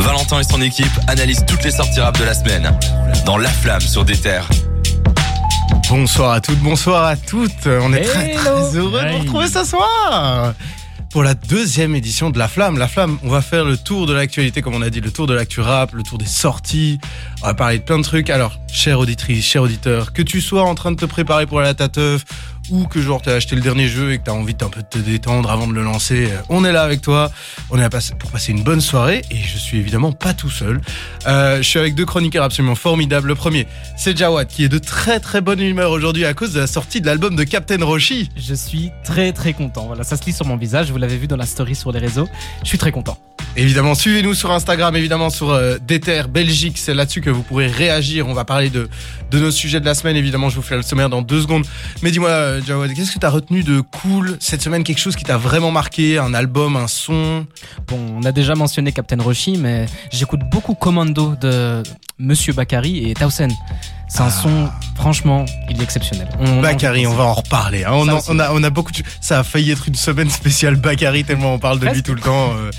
Valentin et son équipe analysent toutes les sorties rap de la semaine dans La Flamme sur des terres. Bonsoir à toutes, bonsoir à toutes. On est très, très heureux de vous retrouver ce soir pour la deuxième édition de La Flamme. La Flamme, on va faire le tour de l'actualité, comme on a dit, le tour de l'actu rap, le tour des sorties. On va parler de plein de trucs. Alors, chère auditrice, cher auditeur, que tu sois en train de te préparer pour la tateuf ou que genre t'as acheté le dernier jeu et que t'as envie d'un peu de te détendre avant de le lancer, euh, on est là avec toi. On est là pour passer une bonne soirée et je suis évidemment pas tout seul. Euh, je suis avec deux chroniqueurs absolument formidables. Le premier, c'est Jawad qui est de très très bonne humeur aujourd'hui à cause de la sortie de l'album de Captain Roshi. Je suis très très content. Voilà, ça se lit sur mon visage. Vous l'avez vu dans la story sur les réseaux. Je suis très content. Évidemment, suivez-nous sur Instagram, évidemment sur euh, Déter Belgique, c'est là-dessus que vous pourrez réagir. On va parler de, de nos sujets de la semaine, évidemment, je vous fais le sommaire dans deux secondes. Mais dis-moi, euh, Jawad, qu'est-ce que tu as retenu de cool cette semaine? Quelque chose qui t'a vraiment marqué? Un album, un son? Bon, on a déjà mentionné Captain Roshi, mais j'écoute beaucoup Commando de Monsieur Bakary et Tausen. C'est un ah. son, franchement, il est exceptionnel. On, Bakary, on va en reparler. Hein. On, on, a, on a beaucoup de... Ça a failli être une semaine spéciale Bakary, tellement on parle de lui tout le temps. Euh.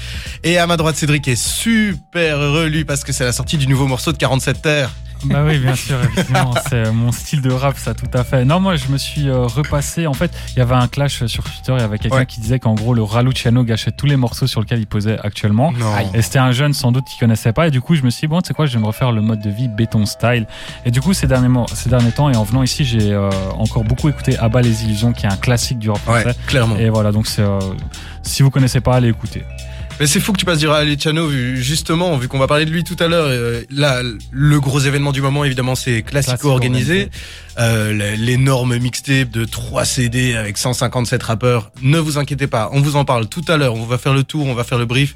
Et à ma droite, Cédric est super heureux, lui, parce que c'est la sortie du nouveau morceau de 47 Terres. Bah oui, bien sûr, effectivement, c'est mon style de rap, ça, tout à fait. Non, moi, je me suis euh, repassé. En fait, il y avait un clash sur Twitter. Il y avait quelqu'un qui disait qu'en gros, le Raluciano gâchait tous les morceaux sur lesquels il posait actuellement. Et c'était un jeune, sans doute, qui connaissait pas. Et du coup, je me suis dit, bon, tu sais quoi, je vais me refaire le mode de vie béton style. Et du coup, ces derniers, ces derniers temps, et en venant ici, j'ai euh, encore beaucoup écouté Abba les Illusions, qui est un classique du rap français. clairement. Et voilà, donc c'est, euh, si vous connaissez pas, allez écouter. Mais c'est fou que tu passes du Raluciano, justement, vu qu'on va parler de lui tout à l'heure. Euh, là, le gros événement du moment, évidemment, c'est Classico organisé. Euh, l'énorme mixtape de 3 CD avec 157 rappeurs. Ne vous inquiétez pas, on vous en parle tout à l'heure. On va faire le tour, on va faire le brief.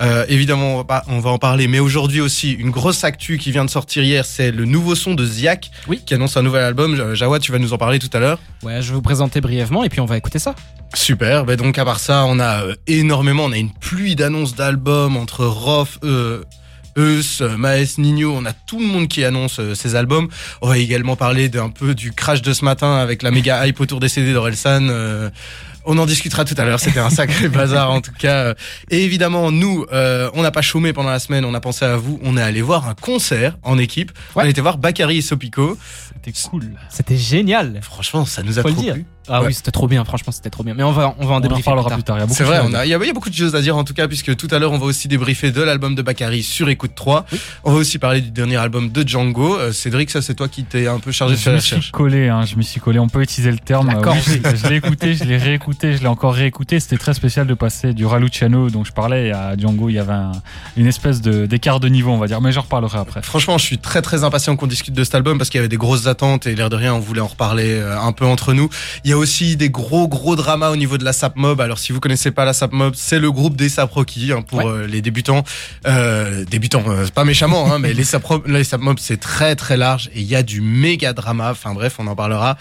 Euh, évidemment, on va, on va en parler. Mais aujourd'hui aussi, une grosse actu qui vient de sortir hier, c'est le nouveau son de Ziak, oui. qui annonce un nouvel album. Jawad, tu vas nous en parler tout à l'heure. Ouais, je vais vous présenter brièvement et puis on va écouter ça. Super. Ben donc à part ça, on a euh, énormément, on a une pluie d'annonces d'albums entre Rof, euh, Eus, Maes, Nino, on a tout le monde qui annonce euh, ses albums. On va également parler d'un peu du crash de ce matin avec la méga hype autour des CD d'Orelsan. Euh, on en discutera tout à l'heure. C'était un sacré bazar en tout cas. Et évidemment, nous, euh, on n'a pas chômé pendant la semaine. On a pensé à vous. On est allé voir un concert en équipe. On a été voir Bakary et Sopico. C'était cool. C'était génial. Franchement, ça nous a trop plu. Ah oui, c'était trop bien, franchement, c'était trop bien. Mais on va, on va en débriefer plus tard. C'est vrai, il y, a, beaucoup de choses à dire en tout cas, puisque tout à l'heure, on va aussi débriefer de l'album de Bakary sur Écoute 3. On va aussi parler du dernier album de Django. Euh, Cédric, ça, c'est toi qui t'es un peu chargé de faire la recherche. Je me suis collé, hein, je me suis collé. On peut utiliser le terme. Euh, je, l'ai écouté, je l'ai réécouté, je l'ai encore réécouté. C'était très spécial de passer du Raluciano, dont je parlais, à Django. Il y avait une espèce d'écart de, niveau, on va dire. Mais j'en reparlerai après. Franchement, je suis très très impatient qu'on discute de cet album parce qu'il y avait des grosses attentes et l'air de rien, on voulait en reparler euh, un peu entre nous. Il y a aussi des gros gros gros drama au niveau de la SAP Mob. Alors si vous connaissez pas la SAP Mob, c'est le groupe des SAP Rocky hein, pour euh, les débutants. Euh, débutants, euh, pas méchamment, hein, mais les SAP, les SAP Mob c'est très très large et il y a du méga drama. Enfin bref, on en parlera.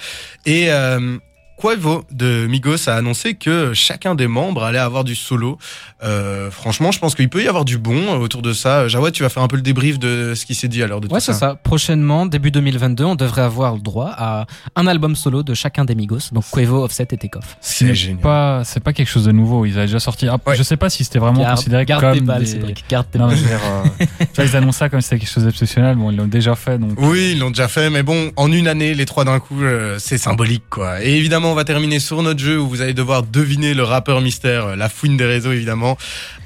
Et euh, Quavo de Migos a annoncé que chacun des membres allait avoir du solo. Euh, franchement, je pense qu'il peut y avoir du bon autour de ça. Jawad, tu vas faire un peu le débrief de ce qui s'est dit à l'heure de ouais, tout ça. Ouais, c'est ça. Prochainement, début 2022, on devrait avoir le droit à un album solo de chacun des Migos. Donc Quavo, Offset et Takeoff. C'est génial. Pas, c'est pas quelque chose de nouveau. Ils avaient déjà sorti. Ah, Je sais pas si c'était vraiment considéré garde comme des balles, des... Garde tes balles. Euh, ils annoncent ça comme si c'était quelque chose d'exceptionnel. Bon, ils l'ont déjà fait. Donc... Oui, ils l'ont déjà fait. Mais bon, en une année, les trois d'un coup, euh, c'est symbolique, quoi. Et évidemment, on va terminer sur notre jeu où vous allez devoir deviner le rappeur mystère, euh, la fouine des réseaux évidemment.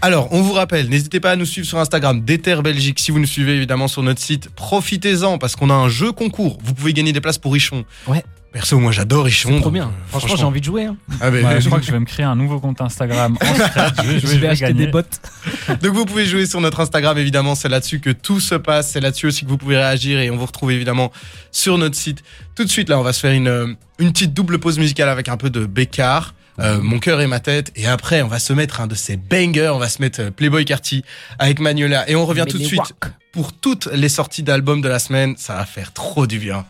Alors, on vous rappelle, n'hésitez pas à nous suivre sur Instagram, Déter Belgique. Si vous nous suivez évidemment sur notre site, profitez-en parce qu'on a un jeu concours. Vous pouvez gagner des places pour Richon. Ouais. Perso, moi j'adore Richon. trop bien. Euh, franchement, j'ai envie de jouer. Hein. Ah, je crois que je vais me créer un nouveau compte Instagram. je vais, acheter des bots. Donc vous pouvez jouer sur notre Instagram, évidemment. C'est là-dessus que tout se passe. C'est là-dessus aussi que vous pouvez réagir et on vous retrouve évidemment sur notre site. Tout de suite, là, on va se faire une, euh, une petite double pause musicale avec un peu de Bécard. Euh, mon cœur et ma tête. Et après, on va se mettre un de ces bangers. On va se mettre Playboy Carty avec Manuela. Et on revient tout de suite pour toutes les sorties d'albums de la semaine. Ça va faire trop du bien.